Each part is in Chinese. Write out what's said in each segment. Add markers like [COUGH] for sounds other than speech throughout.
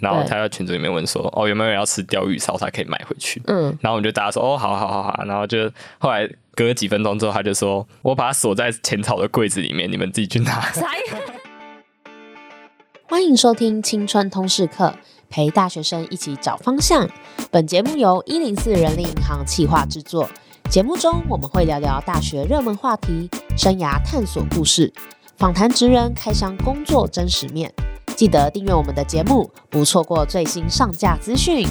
然后他在群组里面问说，哦，有没有人要吃鯛鱼烧，他可以买回去。嗯，然后我们就大家说，哦，好好好好，然后就后来隔了几分钟之后，他就说，我把它锁在浅草的柜子里面，你们自己去拿。欢迎收听青春通识课，陪大学生一起找方向。本节目由一零四人力银行企划制作。节目中我们会聊聊大学热门话题、生涯探索故事，访谈职人开箱工作真实面。记得订阅我们的节目，不错过最新上架资讯。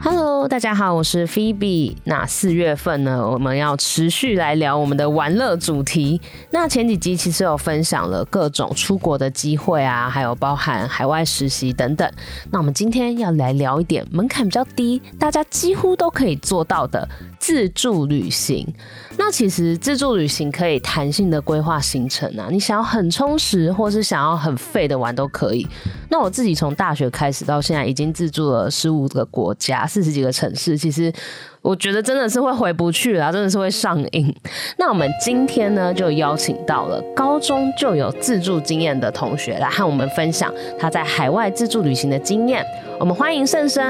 Hello，大家好，我是 Phoebe。那四月份呢，我们要持续来聊我们的玩乐主题。那前几集其实有分享了各种出国的机会啊，还有包含海外实习等等。那我们今天要来聊一点门槛比较低，大家几乎都可以做到的自助旅行。那其实自助旅行可以弹性的规划行程啊，你想要很充实，或是想要很废的玩都可以。那我自己从大学开始到现在，已经自助了十五个国家，四十几个城市，其实。我觉得真的是会回不去了，真的是会上瘾。那我们今天呢，就邀请到了高中就有自助经验的同学来和我们分享他在海外自助旅行的经验。我们欢迎圣生。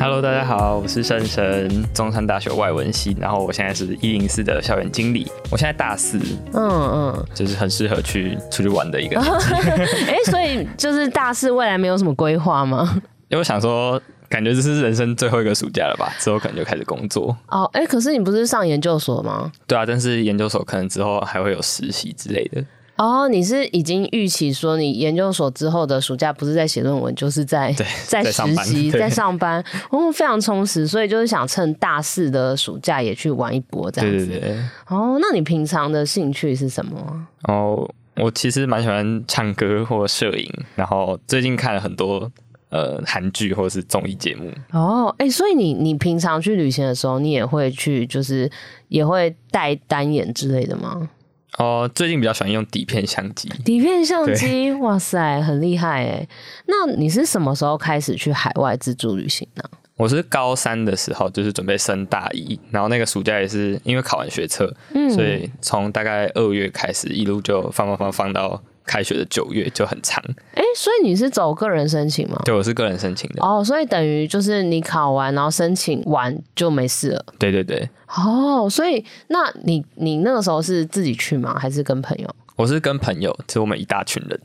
Hello，大家好，我是圣生，中山大学外文系，然后我现在是一零四的校园经理。我现在大四，嗯嗯，就是很适合去出去玩的一个。[LAUGHS] 哎、欸，所以就是大四未来没有什么规划吗？因为我想说。感觉这是人生最后一个暑假了吧？之后可能就开始工作哦。哎、欸，可是你不是上研究所吗？对啊，但是研究所可能之后还会有实习之类的。哦，你是已经预期说你研究所之后的暑假不是在写论文，就是在在实习，在上班，哦，非常充实。所以就是想趁大四的暑假也去玩一波这样子。对对对。哦，那你平常的兴趣是什么？哦，我其实蛮喜欢唱歌或摄影，然后最近看了很多。呃，韩剧或者是综艺节目哦，哎、欸，所以你你平常去旅行的时候，你也会去，就是也会带单眼之类的吗？哦，最近比较喜欢用底片相机。底片相机，哇塞，很厉害哎！那你是什么时候开始去海外自助旅行呢？我是高三的时候，就是准备升大一，然后那个暑假也是因为考完学测，嗯，所以从大概二月开始，一路就放放放放到。开学的九月就很长，哎、欸，所以你是走个人申请吗？对，我是个人申请的。哦，所以等于就是你考完，然后申请完就没事了。对对对。哦，所以那你你那个时候是自己去吗？还是跟朋友？我是跟朋友，就我们一大群人。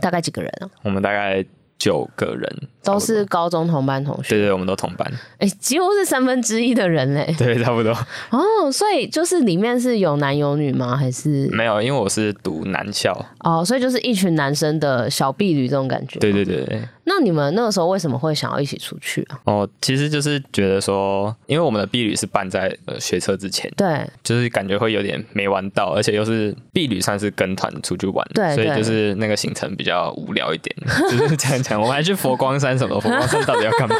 大概几个人啊？我们大概。九个人都是高中同班同学，对对，我们都同班，哎、欸，几乎是三分之一的人嘞，对，差不多。哦，所以就是里面是有男有女吗？还是没有？因为我是读男校，哦，所以就是一群男生的小婢女这种感觉。对对对对。那你们那个时候为什么会想要一起出去啊？哦，其实就是觉得说，因为我们的婢旅是办在呃学车之前，对，就是感觉会有点没玩到，而且又是婢旅，算是跟团出去玩，对，所以就是那个行程比较无聊一点。[LAUGHS] 就是这样讲，我们还去佛光山什么？佛光山到底要干嘛？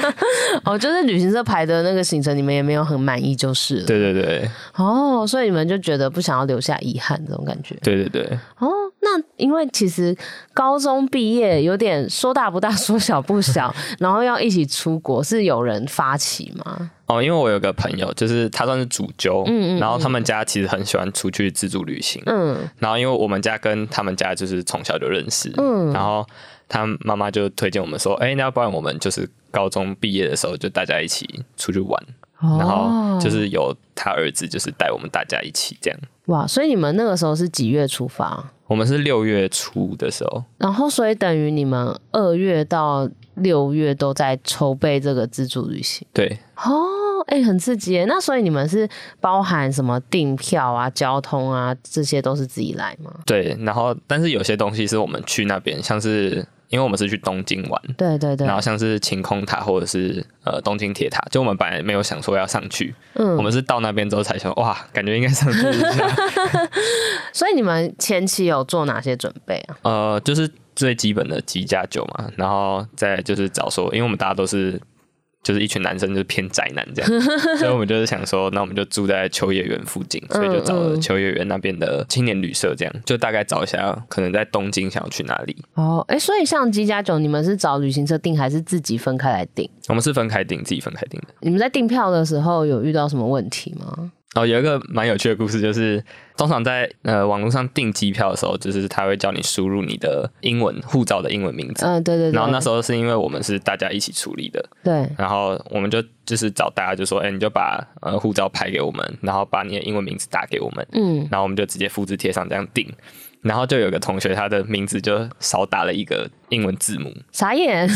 [LAUGHS] 哦，就是旅行社排的那个行程，你们也没有很满意，就是了。对对对。哦，所以你们就觉得不想要留下遗憾这种感觉。对对对。哦。那因为其实高中毕业有点说大不大，[LAUGHS] 说小不小，然后要一起出国，是有人发起吗？哦，因为我有个朋友，就是他算是主揪，嗯，嗯嗯，然后他们家其实很喜欢出去自助旅行，嗯，然后因为我们家跟他们家就是从小就认识，嗯，然后他妈妈就推荐我们说，哎、欸，那要不然我们就是高中毕业的时候就大家一起出去玩，哦、然后就是有他儿子就是带我们大家一起这样。哇，所以你们那个时候是几月出发？我们是六月初的时候，然后所以等于你们二月到六月都在筹备这个自助旅行。对，哦，哎、欸，很刺激耶。那所以你们是包含什么订票啊、交通啊，这些都是自己来吗？对，然后但是有些东西是我们去那边，像是。因为我们是去东京玩，对对对，然后像是晴空塔或者是呃东京铁塔，就我们本来没有想说要上去，嗯，我们是到那边之后才想，哇，感觉应该上去一下。[LAUGHS] [LAUGHS] 所以你们前期有做哪些准备啊？呃，就是最基本的几加酒嘛，然后再就是找说，因为我们大家都是。就是一群男生，就是偏宅男这样，[LAUGHS] 所以我们就是想说，那我们就住在秋叶原附近，所以就找了秋叶原那边的青年旅社，这样就大概找一下，可能在东京想要去哪里。哦，哎、欸，所以像吉家酒，你们是找旅行社订，还是自己分开来订？我们是分开订，自己分开订的。你们在订票的时候有遇到什么问题吗？哦，有一个蛮有趣的故事，就是通常在呃网络上订机票的时候，就是他会叫你输入你的英文护照的英文名字。嗯，对对对。然后那时候是因为我们是大家一起处理的，对。然后我们就就是找大家就说，哎，你就把呃护照拍给我们，然后把你的英文名字打给我们，嗯，然后我们就直接复制贴上这样订。然后就有个同学，他的名字就少打了一个英文字母，[LAUGHS] 傻眼。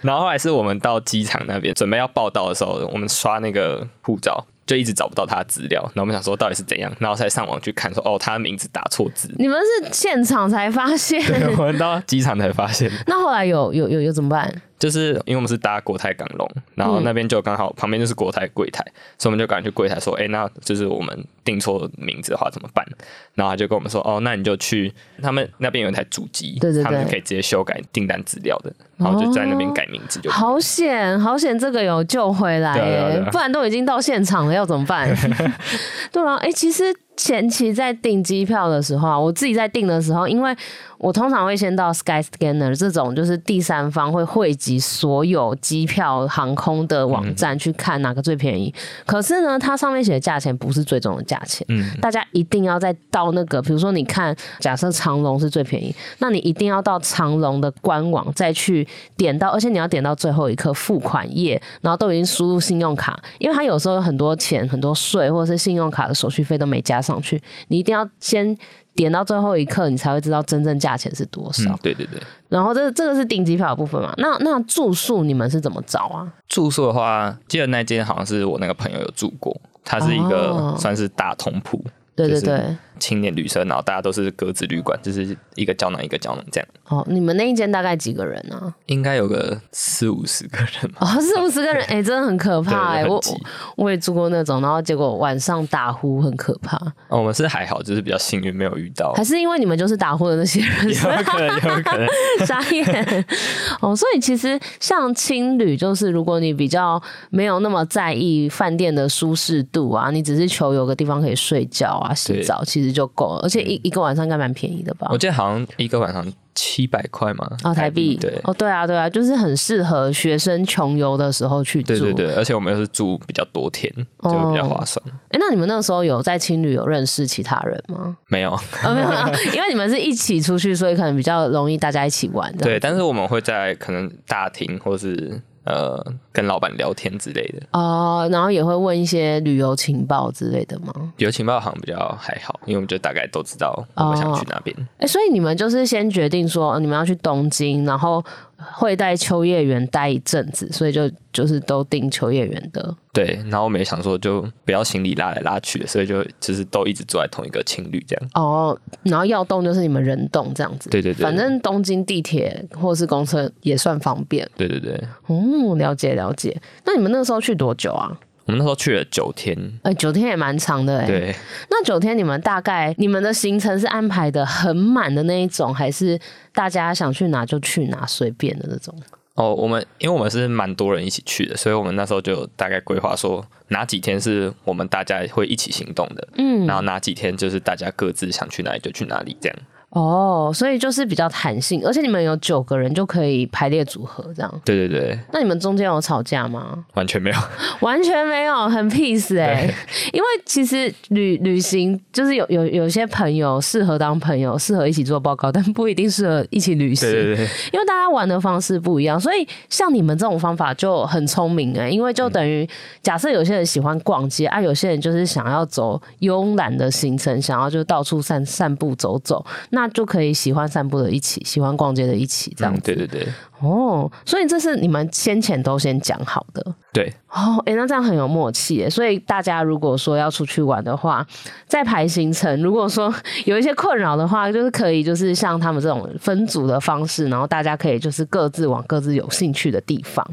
然后后来是我们到机场那边准备要报到的时候，我们刷那个护照。就一直找不到他的资料，然后我们想说到底是怎样，然后才上网去看说，说哦，他的名字打错字。你们是现场才发现？对，我们到机场才发现。[LAUGHS] 那后来有有有有怎么办？就是因为我们是搭国泰港龙，然后那边就刚好旁边就是国泰柜台，嗯、所以我们就赶紧去柜台说：“哎、欸，那就是我们订错名字的话怎么办？”然后他就跟我们说：“哦，那你就去他们那边有一台主机，对对对，他们可以直接修改订单资料的，然后就在那边改名字就。”好险，好险，这个有救回来耶，不然都已经到现场了，要怎么办？[LAUGHS] 对啊，哎、欸，其实前期在订机票的时候啊，我自己在订的时候，因为。我通常会先到 Skyscanner 这种，就是第三方会汇集所有机票、航空的网站去看哪个最便宜。可是呢，它上面写的价钱不是最终的价钱。嗯，大家一定要再到那个，比如说你看，假设长隆是最便宜，那你一定要到长隆的官网再去点到，而且你要点到最后一刻付款页，然后都已经输入信用卡，因为它有时候有很多钱、很多税或者是信用卡的手续费都没加上去，你一定要先。点到最后一刻，你才会知道真正价钱是多少。嗯。对对对。然后这这个是顶级票的部分嘛？那那住宿你们是怎么找啊？住宿的话，记得那间好像是我那个朋友有住过，它是一个算是大通铺。哦对对对，青年旅社，然后大家都是格子旅馆，就是一个胶囊一个胶囊这样。哦，你们那一间大概几个人呢？啊？应该有个四五十个人吧。哦，四五十个人，[LAUGHS] 哎、欸，真的很可怕哎。我我也住过那种，然后结果晚上打呼很可怕。哦，我们是还好，就是比较幸运没有遇到。还是因为你们就是打呼的那些人？[LAUGHS] 有可能，有可能。傻眼。哦，所以其实像青旅，就是如果你比较没有那么在意饭店的舒适度啊，你只是求有个地方可以睡觉啊。洗澡其实就够了，而且一一个晚上应该蛮便宜的吧？我记得好像一个晚上七百块嘛。哦，台币。对，哦，对啊，对啊，就是很适合学生穷游的时候去住。对对对，而且我们又是住比较多天，就比较划算。哎、哦，那你们那个时候有在青旅有认识其他人吗？没有，哦、没有，[LAUGHS] 因为你们是一起出去，所以可能比较容易大家一起玩。对，但是我们会在可能大厅或是。呃，跟老板聊天之类的哦，然后也会问一些旅游情报之类的吗？旅游情报好像比较还好，因为我们就大概都知道我们想去哪边。哎、哦，所以你们就是先决定说你们要去东京，然后。会在秋叶原待一阵子，所以就就是都订秋叶原的。对，然后我们也想说，就不要行李拉来拉去的，所以就就是都一直住在同一个情侣这样。哦，然后要动就是你们人动这样子。对对对，反正东京地铁或是公车也算方便。对对对，哦，了解了解。那你们那个时候去多久啊？我们那时候去了九天，哎、欸，九天也蛮长的哎。对，那九天你们大概你们的行程是安排的很满的那一种，还是大家想去哪就去哪随便的那种？哦，我们因为我们是蛮多人一起去的，所以我们那时候就大概规划说哪几天是我们大家会一起行动的，嗯，然后哪几天就是大家各自想去哪里就去哪里这样。哦，所以就是比较弹性，而且你们有九个人就可以排列组合这样。对对对。那你们中间有吵架吗？完全没有，[LAUGHS] 完全没有，很 peace 哎、欸。[LAUGHS] 因为其实旅旅行就是有有有些朋友适合当朋友，适合一起做报告，[LAUGHS] 但不一定适合一起旅行。对对对。因为大家玩的方式不一样，所以像你们这种方法就很聪明哎、欸。因为就等于假设有些人喜欢逛街啊，有些人就是想要走慵懒的行程，想要就到处散散步走走。那那就可以喜欢散步的一起，喜欢逛街的一起，这样子。嗯、对对对。哦，所以这是你们先前都先讲好的。对。哦，哎、欸，那这样很有默契耶。所以大家如果说要出去玩的话，在排行程，如果说有一些困扰的话，就是可以就是像他们这种分组的方式，然后大家可以就是各自往各自有兴趣的地方。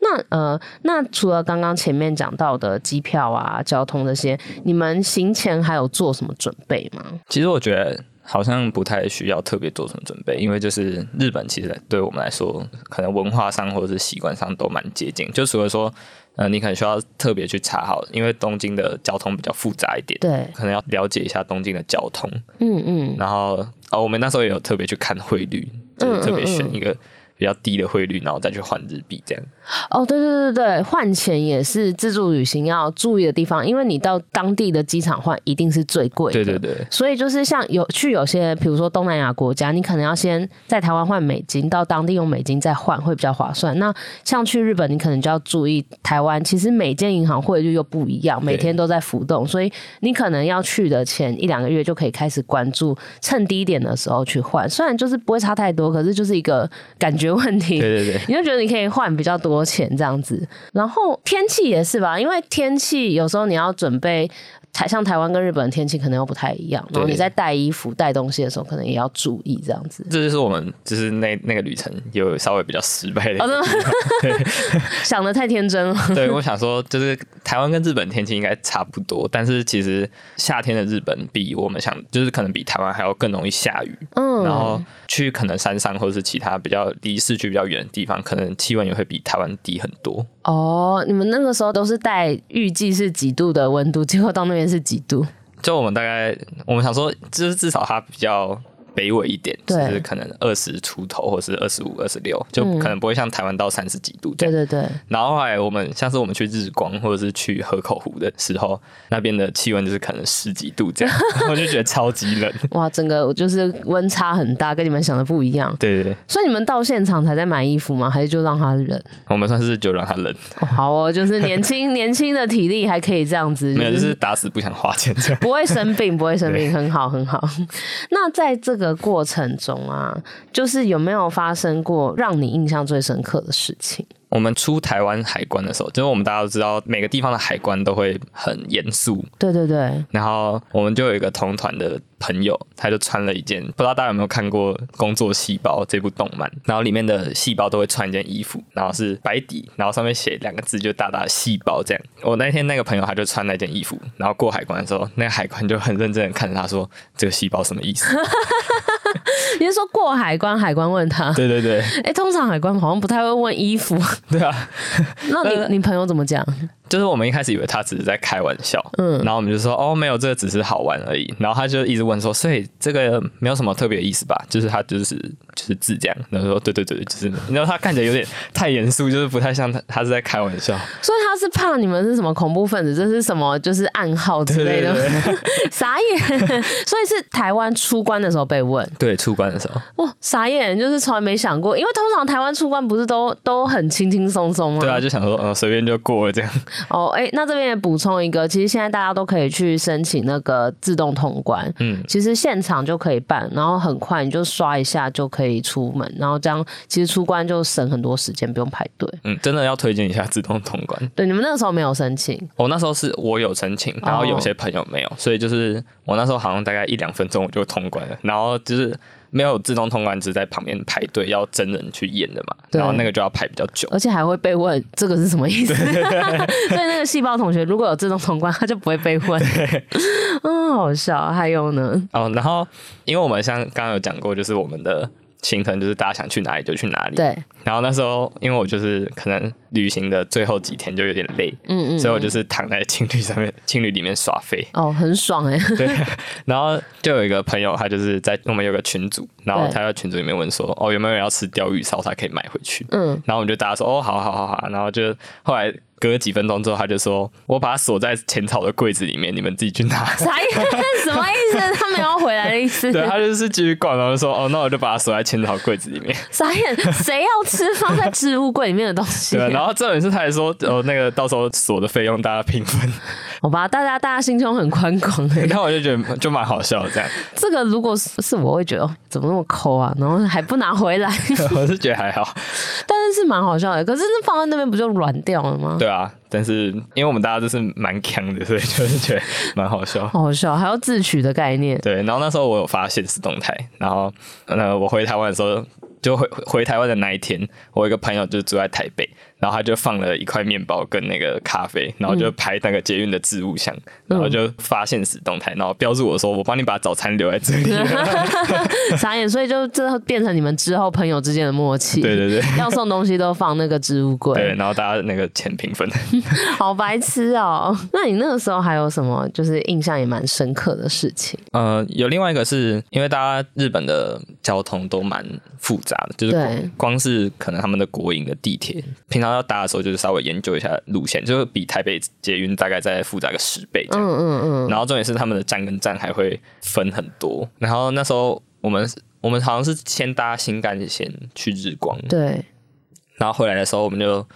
那呃，那除了刚刚前面讲到的机票啊、交通这些，你们行前还有做什么准备吗？其实我觉得。好像不太需要特别做什么准备，因为就是日本其实对我们来说，可能文化上或者是习惯上都蛮接近。就除了说，呃，你可能需要特别去查好，因为东京的交通比较复杂一点，对，可能要了解一下东京的交通。嗯嗯。然后哦，我们那时候也有特别去看汇率，就是特别选一个比较低的汇率，然后再去换日币这样。哦，对对对对，换钱也是自助旅行要注意的地方，因为你到当地的机场换一定是最贵的。对对对。所以就是像有去有些，比如说东南亚国家，你可能要先在台湾换美金，到当地用美金再换会比较划算。那像去日本，你可能就要注意台湾，其实每间银行汇率又不一样，每天都在浮动，所以你可能要去的前一两个月就可以开始关注，趁低点的时候去换。虽然就是不会差太多，可是就是一个感觉问题。对对对，你就觉得你可以换比较多多钱这样子。然后天气也是吧，因为天气有时候你要准备。台像台湾跟日本的天气可能又不太一样，然后你在带衣服、带东西的时候，可能也要注意这样子。这就是我们就是那那个旅程有稍微比较失败的。哦、对 [LAUGHS] 想的太天真了。对，我想说，就是台湾跟日本天气应该差不多，但是其实夏天的日本比我们想，就是可能比台湾还要更容易下雨。嗯，然后去可能山上或者是其他比较离市区比较远的地方，可能气温也会比台湾低很多。哦，你们那个时候都是带预计是几度的温度，结果到那边是几度？就我们大概，我们想说，就是至少它比较。北纬一点，对就是可能二十出头，或是二十五、二十六，就可能不会像台湾到三十几度这样。对对对。然后后来我们像是我们去日光，或者是去河口湖的时候，那边的气温就是可能十几度这样，[LAUGHS] 我就觉得超级冷。哇，整个就是温差很大，跟你们想的不一样。对对对。所以你们到现场才在买衣服吗？还是就让它冷？我们算是就让它冷。哦好哦，就是年轻 [LAUGHS] 年轻的体力还可以这样子，没有，就是打死不想花钱这样。不会生病，不会生病，很好很好。那在这个的过程。中啊，就是有没有发生过让你印象最深刻的事情？我们出台湾海关的时候，就是我们大家都知道，每个地方的海关都会很严肃。对对对。然后我们就有一个同团的朋友，他就穿了一件，不知道大家有没有看过《工作细胞》这部动漫？然后里面的细胞都会穿一件衣服，然后是白底，然后上面写两个字，就大大的“细胞”这样。我那天那个朋友他就穿那件衣服，然后过海关的时候，那个海关就很认真的看着他说：“这个细胞什么意思？” [LAUGHS] [LAUGHS] 你是说过海关，海关问他？对对对。哎，通常海关好像不太会问衣服。[LAUGHS] 对啊，[LAUGHS] 那你你朋友怎么讲？就是我们一开始以为他只是在开玩笑，嗯，然后我们就说哦，没有，这个只是好玩而已。然后他就一直问说，所以这个没有什么特别的意思吧？就是他就是就是字这样。然后说对对对，就是，然后他看起来有点太严肃，就是不太像他他是在开玩笑。所以他是怕你们是什么恐怖分子，这是什么就是暗号之类的。对对对傻眼，所以是台湾出关的时候被问。对，出关的时候。哇，傻眼，就是从来没想过，因为通常台湾出关不是都都很轻轻松松吗？对啊，就想说嗯，随便就过了这样。哦，哎、欸，那这边也补充一个，其实现在大家都可以去申请那个自动通关，嗯，其实现场就可以办，然后很快你就刷一下就可以出门，然后这样其实出关就省很多时间，不用排队。嗯，真的要推荐一下自动通关。对，你们那个时候没有申请？我那时候是我有申请，然后有些朋友没有，哦、所以就是我那时候好像大概一两分钟我就通关了，然后就是。没有自动通关，只是在旁边排队要真人去验的嘛，然后那个就要排比较久，而且还会被问这个是什么意思。[LAUGHS] 所以那个细胞同学如果有自动通关，他就不会被问。嗯，好笑。还有呢？哦，然后因为我们像刚刚有讲过，就是我们的。行程就是大家想去哪里就去哪里。对。然后那时候，因为我就是可能旅行的最后几天就有点累，嗯，嗯嗯，所以我就是躺在情侣上面，情侣里面耍飞。哦，很爽哎。[LAUGHS] 对。然后就有一个朋友，他就是在我们有个群组，然后他在群组里面问说：“哦，有没有人要吃鲷鱼烧？他可以买回去。”嗯。然后我们就大家说：“哦，好好好好。”然后就后来。隔了几分钟之后，他就说：“我把它锁在浅草的柜子里面，你们自己去拿。”啥意思？什么意思？他没有回来的意思？对，他就是继续逛，然后就说：“哦，那我就把它锁在浅草柜子里面。”傻眼，谁要吃放在置物柜里面的东西？对，然后这种事他还说：“哦，那个到时候锁的费用大家平分。”好吧，大家大家心胸很宽广哎。然后我就觉得就蛮好笑的这样。这个如果是我会觉得哦，怎么那么抠啊？然后还不拿回来。[LAUGHS] 我是觉得还好，但是是蛮好笑的。可是那放在那边不就软掉了吗？对啊。但是因为我们大家都是蛮强的，所以就是觉得蛮好笑。好笑，还有自取的概念。对，然后那时候我有发现是动态，然后呃，我回台湾的时候，就回回台湾的那一天，我有一个朋友就住在台北，然后他就放了一块面包跟那个咖啡，然后就拍那个捷运的置物箱，然后就发现实动态，然后标注我说我帮你把早餐留在这里。[LAUGHS] 傻眼，所以就最后变成你们之后朋友之间的默契。对对对，要送东西都放那个置物柜。对，然后大家那个钱平分。[LAUGHS] 好白痴哦！那你那个时候还有什么就是印象也蛮深刻的事情？呃，有另外一个是因为大家日本的交通都蛮复杂的，就是光是可能他们的国营的地铁，平常要搭的时候就是稍微研究一下路线，就是比台北捷运大概再复杂个十倍这样。嗯嗯嗯。然后重点是他们的站跟站还会分很多。然后那时候我们我们好像是先搭新干线去日光，对。然后回来的时候我们就。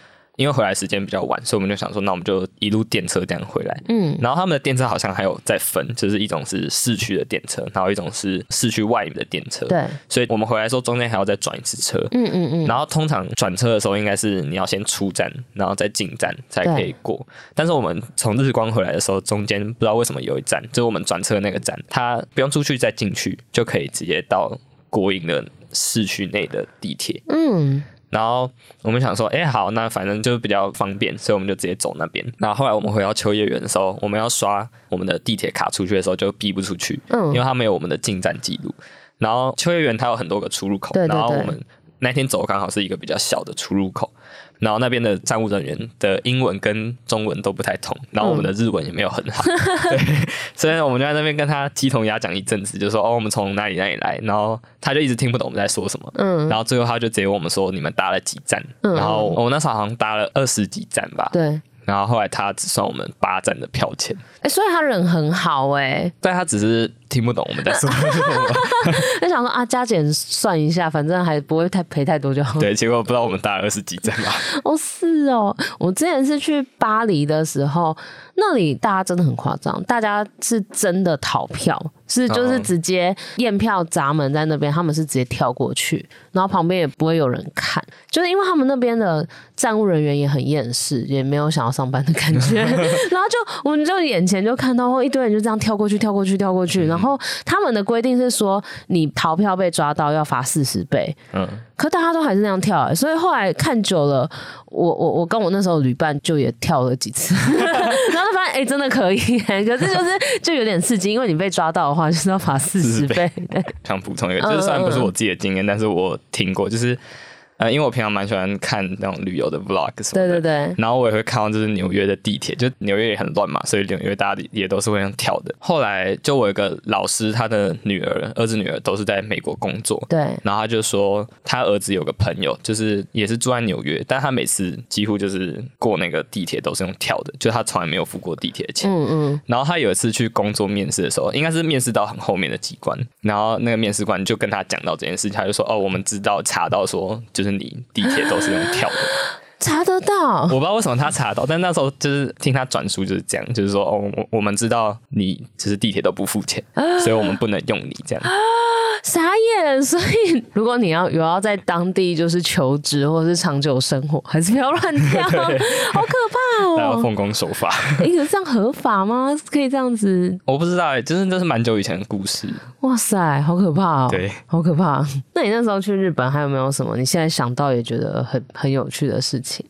因为回来时间比较晚，所以我们就想说，那我们就一路电车这样回来。嗯，然后他们的电车好像还有在分，就是一种是市区的电车，然后一种是市区外面的电车。对，所以我们回来的时候中间还要再转一次车。嗯嗯嗯。然后通常转车的时候，应该是你要先出站，然后再进站才可以过。但是我们从日光回来的时候，中间不知道为什么有一站，就是我们转车的那个站，它不用出去再进去，就可以直接到国营的市区内的地铁。嗯。然后我们想说，哎，好，那反正就比较方便，所以我们就直接走那边。然后后来我们回到秋叶原的时候，我们要刷我们的地铁卡出去的时候，就逼不出去，嗯，因为它没有我们的进站记录。然后秋叶原它有很多个出入口，对对对，然后我们那天走刚好是一个比较小的出入口。然后那边的站务人员的英文跟中文都不太通，然后我们的日文也没有很好，嗯、[LAUGHS] 对，所以我们就在那边跟他鸡同鸭讲一阵子，就说哦，我们从哪里哪里来，然后他就一直听不懂我们在说什么，嗯，然后最后他就直接问我们说，你们搭了几站，嗯、然后我们那时候好像搭了二十几站吧，对。然后后来他只算我们八站的票钱，哎、欸，所以他人很好哎、欸，但他只是听不懂我们在 [LAUGHS] 说什么，就想说啊，加减算一下，反正还不会太赔太多就好。对，结果不知道我们搭了二十几站吧。哦，是哦，我之前是去巴黎的时候，那里大家真的很夸张，大家是真的逃票。是，就是直接验票闸门在那边，他们是直接跳过去，然后旁边也不会有人看，就是因为他们那边的站务人员也很厌世，也没有想要上班的感觉，[LAUGHS] 然后就我们就眼前就看到一堆人就这样跳过去，跳过去，跳过去，然后他们的规定是说，你逃票被抓到要罚四十倍，嗯。可大家都还是那样跳，欸，所以后来看久了，我我我跟我那时候旅伴就也跳了几次，[LAUGHS] 然后就发现哎，欸，真的可以，欸，可是就是就有点刺激，因为你被抓到的话就是要罚四十倍。想补充一个，就是虽然不是我自己的经验，但是我听过，就是。呃，因为我平常蛮喜欢看那种旅游的 vlog 什么的，对对对，然后我也会看到就是纽约的地铁，就纽约也很乱嘛，所以纽约大家也都是会用跳的。后来就我有一个老师，他的女儿、儿子、女儿都是在美国工作，对，然后他就说他儿子有个朋友，就是也是住在纽约，但他每次几乎就是过那个地铁都是用跳的，就他从来没有付过地铁的钱。嗯嗯。然后他有一次去工作面试的时候，应该是面试到很后面的机关，然后那个面试官就跟他讲到这件事情，他就说：“哦，我们知道查到说就是。”你地铁都是用跳的，[LAUGHS] 查得到？我不知道为什么他查得到，但那时候就是听他转述就是这样，就是说哦，我我们知道你就是地铁都不付钱，所以我们不能用你这样。傻眼！所以 [LAUGHS] 如果你要有要在当地就是求职或者是长久生活，[LAUGHS] 还是不要乱跳，[LAUGHS] 好可怕哦！要奉公守法。哎、欸，这样合法吗？可以这样子？我不知道，哎，就是这是蛮久以前的故事。哇塞，好可怕哦！对，好可怕。那你那时候去日本还有没有什么你现在想到也觉得很很有趣的事情？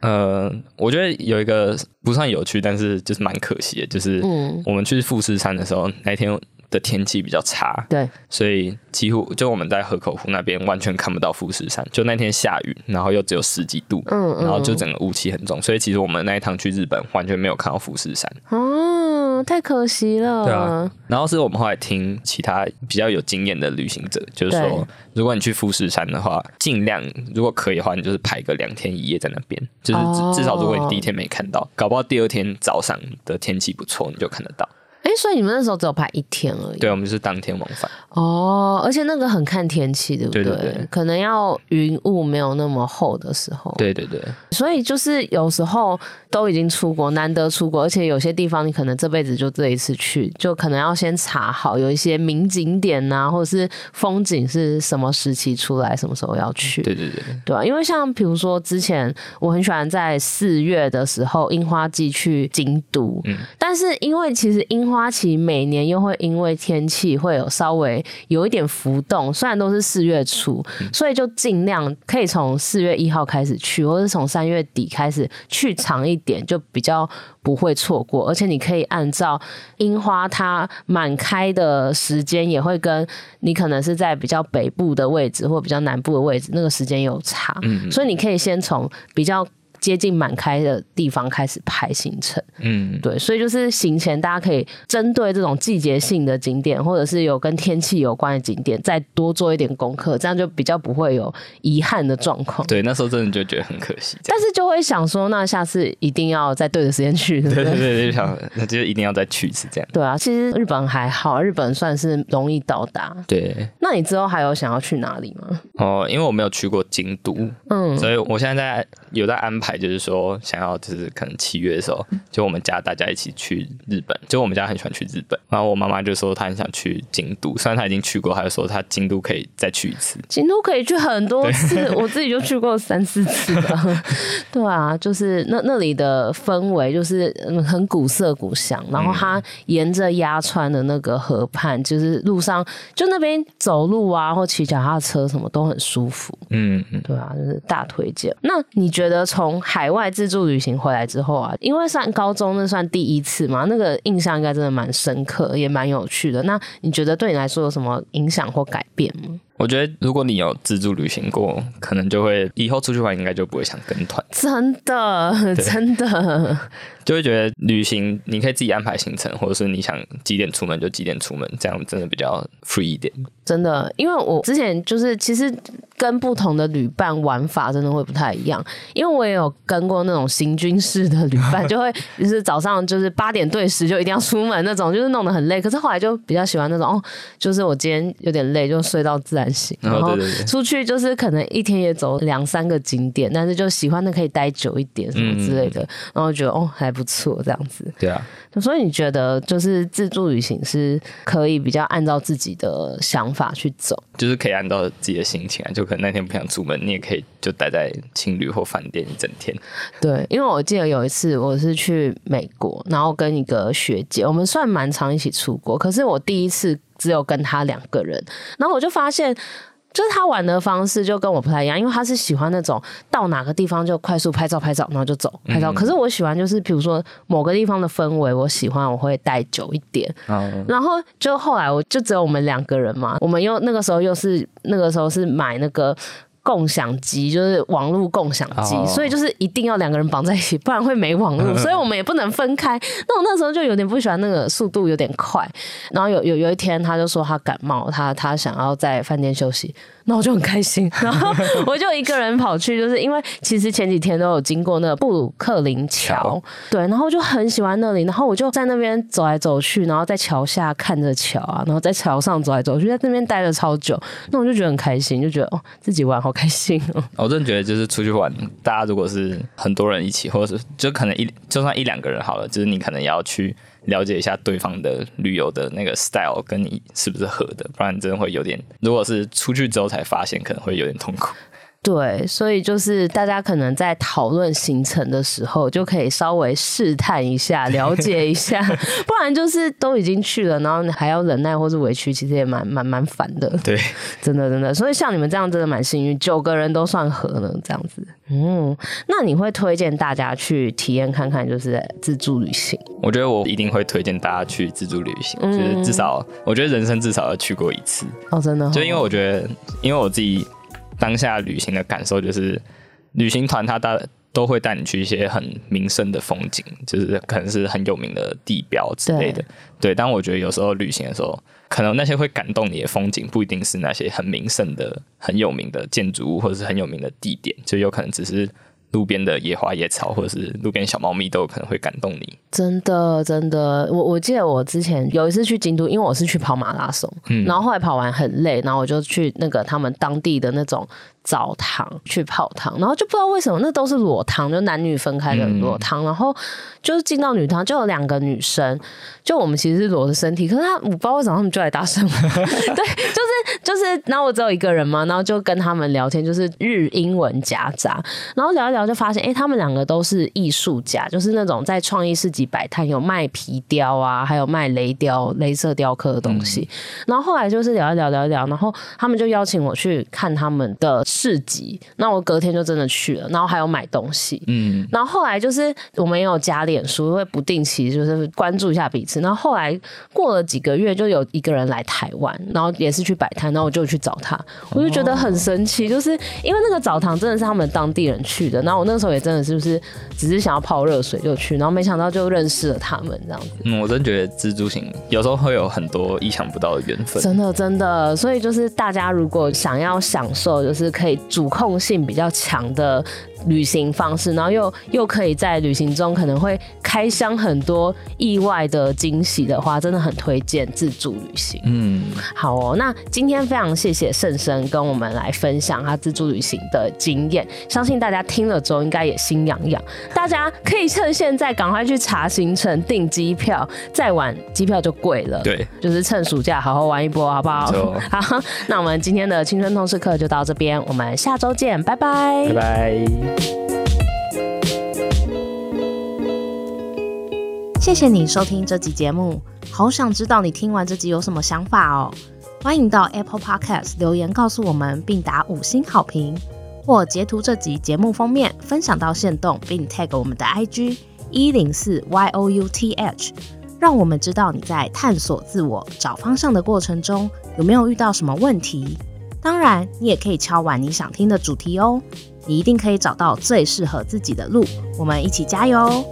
呃，我觉得有一个不算有趣，但是就是蛮可惜的，就是我们去富士山的时候，那天。的天气比较差，对，所以几乎就我们在河口湖那边完全看不到富士山。就那天下雨，然后又只有十几度，嗯，嗯，然后就整个雾气很重，所以其实我们那一趟去日本完全没有看到富士山。哦，太可惜了。对啊，然后是我们后来听其他比较有经验的旅行者，就是说，如果你去富士山的话，尽量如果可以的话，你就是排个两天一夜在那边，就是至至少如果你第一天没看到，哦，搞不好第二天早上的天气不错，你就看得到。哎，所以你们那时候只有排一天而已。对，我们就是当天往返。哦，而且那个很看天气，对不对？对对对，可能要云雾没有那么厚的时候。对对对。所以就是有时候都已经出国，难得出国，而且有些地方你可能这辈子就这一次去，就可能要先查好有一些名景点呐、啊，或者是风景是什么时期出来，什么时候要去。对对对。对啊，因为像比如说之前我很喜欢在四月的时候樱花季去京都，嗯，但是因为其实樱花期每年又会因为天气会有稍微有一点浮动，虽然都是四月初，所以就尽量可以从四月一号开始去，或是从三月底开始去长一点，就比较不会错过。而且你可以按照樱花它满开的时间，也会跟你可能是在比较北部的位置或比较南部的位置，那个时间有差，所以你可以先从比较。接近满开的地方开始排行程，嗯，对，所以就是行前大家可以针对这种季节性的景点，或者是有跟天气有关的景点，再多做一点功课，这样就比较不会有遗憾的状况。对，那时候真的就觉得很可惜，但是就会想说，那下次一定要在对的时间去，对对对对，就想那就一定要再去一次这样。对啊，其实日本还好，日本算是容易到达。对，那你之后还有想要去哪里吗？哦，因为我没有去过京都，嗯，所以我现在在有在安排。就是说，想要就是可能七月的时候，就我们家大家一起去日本。就我们家很喜欢去日本，然后我妈妈就说她很想去京都，虽然她已经去过，她就说她京都可以再去一次。京都可以去很多次，我自己就去过三四次了。[LAUGHS] 对啊，就是那那里的氛围就是很古色古香，然后它沿着鸭川的那个河畔，就是路上就那边走路啊，或骑脚踏车什么都很舒服。嗯嗯，对啊，就是大推荐。那你觉得从海外自助旅行回来之后啊，因为上高中那算第一次嘛，那个印象应该真的蛮深刻，也蛮有趣的。那你觉得对你来说有什么影响或改变吗？我觉得如果你有自助旅行过，可能就会以后出去玩应该就不会想跟团。真的，真的。[LAUGHS] 就会觉得旅行你可以自己安排行程，或者是你想几点出门就几点出门，这样真的比较 free 一点。真的，因为我之前就是其实跟不同的旅伴玩法真的会不太一样，因为我也有跟过那种行军式的旅伴，就会 [LAUGHS] 就是早上就是八点对时就一定要出门那种，就是弄得很累。可是后来就比较喜欢那种哦，就是我今天有点累就睡到自然醒，然后出去就是可能一天也走两三个景点，但是就喜欢的可以待久一点什么之类的，嗯、然后觉得哦还。不错，这样子。对啊，所以你觉得就是自助旅行是可以比较按照自己的想法去走，就是可以按照自己的心情啊，就可能那天不想出门，你也可以就待在青旅或饭店一整天。对，因为我记得有一次我是去美国，然后跟一个学姐，我们算蛮常一起出国，可是我第一次只有跟他两个人，然后我就发现。就是他玩的方式就跟我不太一样，因为他是喜欢那种到哪个地方就快速拍照拍照，然后就走拍照。嗯、可是我喜欢就是比如说某个地方的氛围，我喜欢我会待久一点。嗯、然后就后来我就只有我们两个人嘛，我们又那个时候又是那个时候是买那个。共享机就是网络共享机，oh. 所以就是一定要两个人绑在一起，不然会没网络，[LAUGHS] 所以我们也不能分开。那我那时候就有点不喜欢那个速度有点快，然后有有有一天他就说他感冒，他他想要在饭店休息。那我就很开心，[LAUGHS] 然后我就一个人跑去，就是因为其实前几天都有经过那个布鲁克林桥，对，然后我就很喜欢那里，然后我就在那边走来走去，然后在桥下看着桥啊，然后在桥上走来走去，在那边待了超久，那我就觉得很开心，就觉得哦自己玩好开心哦。[LAUGHS] 我真的觉得就是出去玩，大家如果是很多人一起，或者是就可能一就算一两个人好了，就是你可能也要去。了解一下对方的旅游的那个 style 跟你是不是合的，不然真的会有点。如果是出去之后才发现，可能会有点痛苦。对，所以就是大家可能在讨论行程的时候，就可以稍微试探一下，了解一下，[LAUGHS] 不然就是都已经去了，然后还要忍耐或是委屈，其实也蛮蛮蛮烦的。对，[LAUGHS] 真的真的。所以像你们这样真的蛮幸运，九个人都算合了这样子。嗯，那你会推荐大家去体验看看，就是自助旅行？我觉得我一定会推荐大家去自助旅行，嗯、就是至少我觉得人生至少要去过一次。哦，真的、哦。就因为我觉得，因为我自己。当下旅行的感受就是，旅行团他带都会带你去一些很名胜的风景，就是可能是很有名的地标之类的。对，对，但我觉得有时候旅行的时候，可能那些会感动你的风景，不一定是那些很名胜的、很有名的建筑物，或者是很有名的地点，就有可能只是。路边的野花野草，或者是路边小猫咪，都有可能会感动你。真的，真的，我我记得我之前有一次去京都，因为我是去跑马拉松，嗯，然后后来跑完很累，然后我就去那个他们当地的那种澡堂去泡汤，然后就不知道为什么那都是裸汤，就男女分开的裸汤，嗯、然后就是进到女汤就有两个女生，就我们其实是裸着身体，可是他我不知道为什么他们就来搭讪，[LAUGHS] 对，就是就是，然后我只有一个人嘛，然后就跟他们聊天，就是日英文夹杂，然后聊一聊就发现，哎、欸，他们两个都是艺术家，就是那种在创意市集摆摊有卖皮雕啊，还有卖雷雕、镭射雕刻的东西，嗯、然后后来就是聊一聊聊一聊，然后他们就邀请我去看他们的。市集，那我隔天就真的去了，然后还有买东西，嗯，然后后来就是我们也有加脸书，会不定期就是关注一下彼此。然后后来过了几个月，就有一个人来台湾，然后也是去摆摊，然后我就去找他，我就觉得很神奇，就是因为那个澡堂真的是他们当地人去的，然后我那时候也真的是不是只是想要泡热水就去，然后没想到就认识了他们这样子。嗯，我真觉得蜘蛛型有时候会有很多意想不到的缘分，真的真的，所以就是大家如果想要享受，就是可可以主控性比较强的。旅行方式，然后又又可以在旅行中可能会开箱很多意外的惊喜的话，真的很推荐自助旅行。嗯，好哦，那今天非常谢谢圣生跟我们来分享他自助旅行的经验，相信大家听了之后应该也心痒痒。大家可以趁现在赶快去查行程、订机票，再晚机票就贵了。对，就是趁暑假好好玩一波，好不好？[LAUGHS] 好，那我们今天的青春通识课就到这边，我们下周见，拜拜，拜拜。谢谢你收听这集节目，好想知道你听完这集有什么想法哦。欢迎到 Apple Podcast 留言告诉我们，并打五星好评，或截图这集节目封面分享到线动，并 tag 我们的 IG 一零四 youth，让我们知道你在探索自我、找方向的过程中有没有遇到什么问题。当然，你也可以敲完你想听的主题哦。你一定可以找到最适合自己的路，我们一起加油！